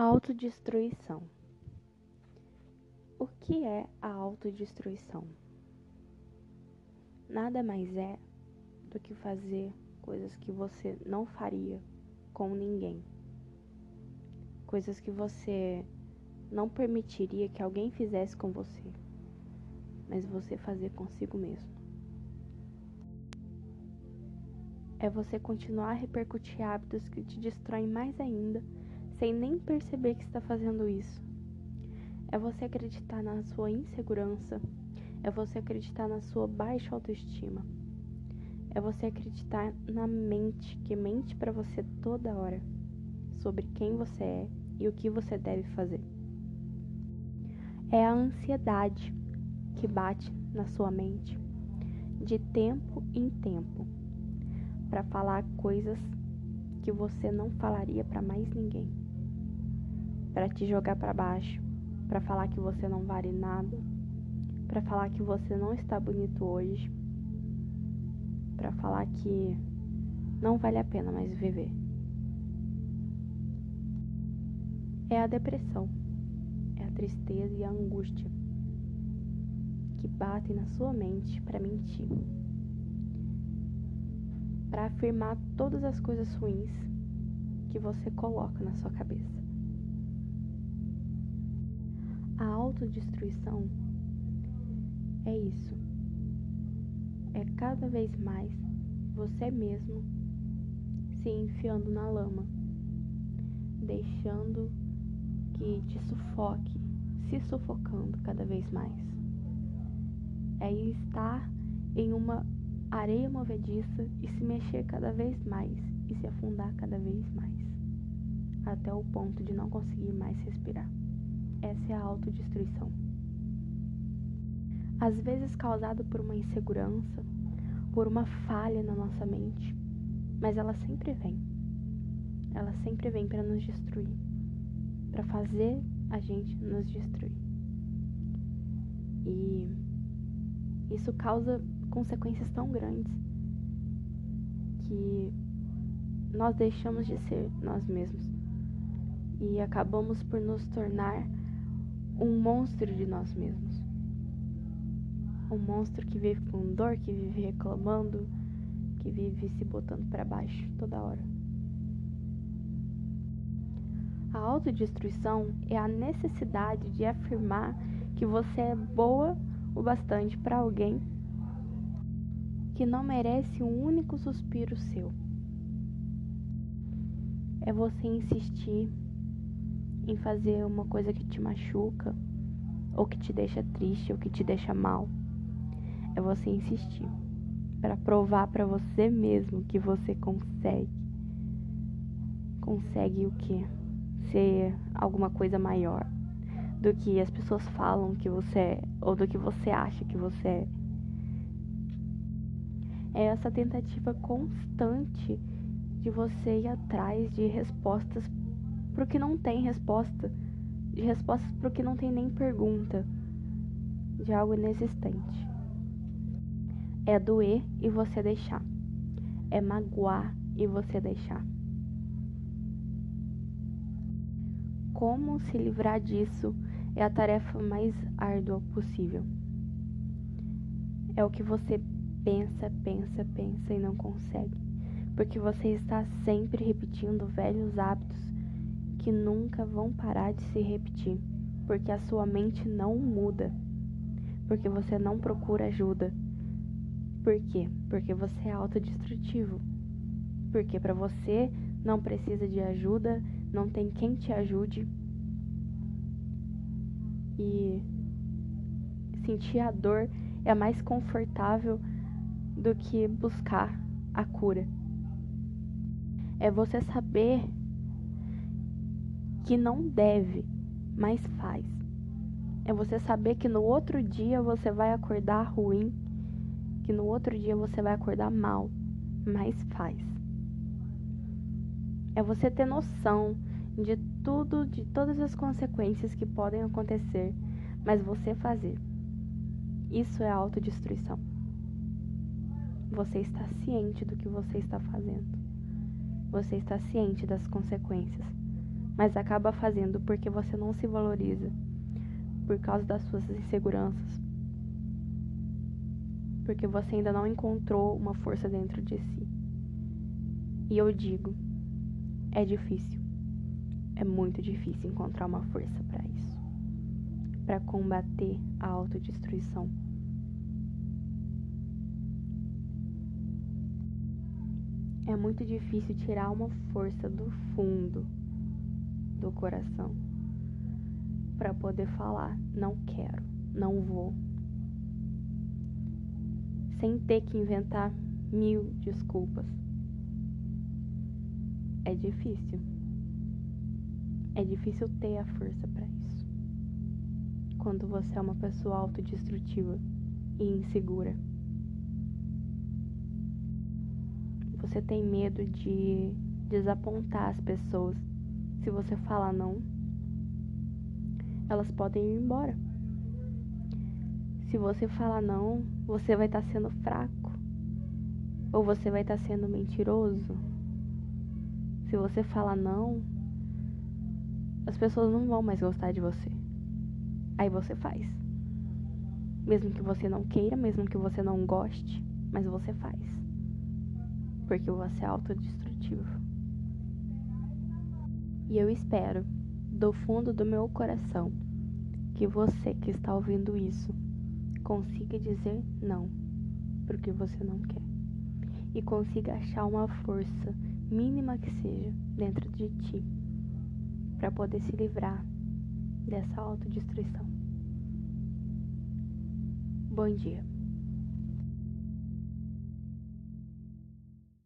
Autodestruição. O que é a autodestruição? Nada mais é do que fazer coisas que você não faria com ninguém. Coisas que você não permitiria que alguém fizesse com você, mas você fazer consigo mesmo. É você continuar a repercutir hábitos que te destroem mais ainda sem nem perceber que está fazendo isso. É você acreditar na sua insegurança, é você acreditar na sua baixa autoestima. É você acreditar na mente que mente para você toda hora sobre quem você é e o que você deve fazer. É a ansiedade que bate na sua mente de tempo em tempo para falar coisas que você não falaria para mais ninguém para te jogar para baixo, para falar que você não vale nada, para falar que você não está bonito hoje, para falar que não vale a pena mais viver. É a depressão, é a tristeza e a angústia que batem na sua mente para mentir, para afirmar todas as coisas ruins que você coloca na sua cabeça. Autodestruição é isso. É cada vez mais você mesmo se enfiando na lama, deixando que te sufoque, se sufocando cada vez mais. É estar em uma areia movediça e se mexer cada vez mais e se afundar cada vez mais, até o ponto de não conseguir mais respirar. Essa é a autodestruição. Às vezes causada por uma insegurança, por uma falha na nossa mente, mas ela sempre vem. Ela sempre vem para nos destruir, para fazer a gente nos destruir. E isso causa consequências tão grandes que nós deixamos de ser nós mesmos e acabamos por nos tornar um monstro de nós mesmos. Um monstro que vive com dor, que vive reclamando, que vive se botando para baixo toda hora. A autodestruição é a necessidade de afirmar que você é boa o bastante para alguém que não merece um único suspiro seu. É você insistir em fazer uma coisa que te machuca, ou que te deixa triste, ou que te deixa mal. É você insistir para provar para você mesmo que você consegue. Consegue o que? Ser alguma coisa maior do que as pessoas falam que você é, ou do que você acha que você é. É essa tentativa constante de você ir atrás de respostas pro que não tem resposta, de respostas pro que não tem nem pergunta, de algo inexistente. É doer e você deixar. É magoar e você deixar. Como se livrar disso é a tarefa mais árdua possível. É o que você pensa, pensa, pensa e não consegue, porque você está sempre repetindo velhos hábitos que nunca vão parar de se repetir, porque a sua mente não muda, porque você não procura ajuda. Por quê? Porque você é autodestrutivo. Porque para você não precisa de ajuda, não tem quem te ajude. E sentir a dor é mais confortável do que buscar a cura. É você saber que não deve, mas faz. É você saber que no outro dia você vai acordar ruim, que no outro dia você vai acordar mal, mas faz. É você ter noção de tudo, de todas as consequências que podem acontecer, mas você fazer. Isso é autodestruição. Você está ciente do que você está fazendo. Você está ciente das consequências mas acaba fazendo porque você não se valoriza, por causa das suas inseguranças, porque você ainda não encontrou uma força dentro de si. E eu digo, é difícil. É muito difícil encontrar uma força para isso. Para combater a autodestruição. É muito difícil tirar uma força do fundo do coração para poder falar: não quero, não vou, sem ter que inventar mil desculpas. É difícil. É difícil ter a força para isso. Quando você é uma pessoa autodestrutiva e insegura. Você tem medo de desapontar as pessoas. Se você falar não, elas podem ir embora. Se você falar não, você vai estar tá sendo fraco. Ou você vai estar tá sendo mentiroso. Se você falar não, as pessoas não vão mais gostar de você. Aí você faz. Mesmo que você não queira, mesmo que você não goste, mas você faz. Porque você é autodestrutivo. E eu espero, do fundo do meu coração, que você que está ouvindo isso consiga dizer não porque você não quer e consiga achar uma força mínima que seja dentro de ti para poder se livrar dessa autodestruição. Bom dia.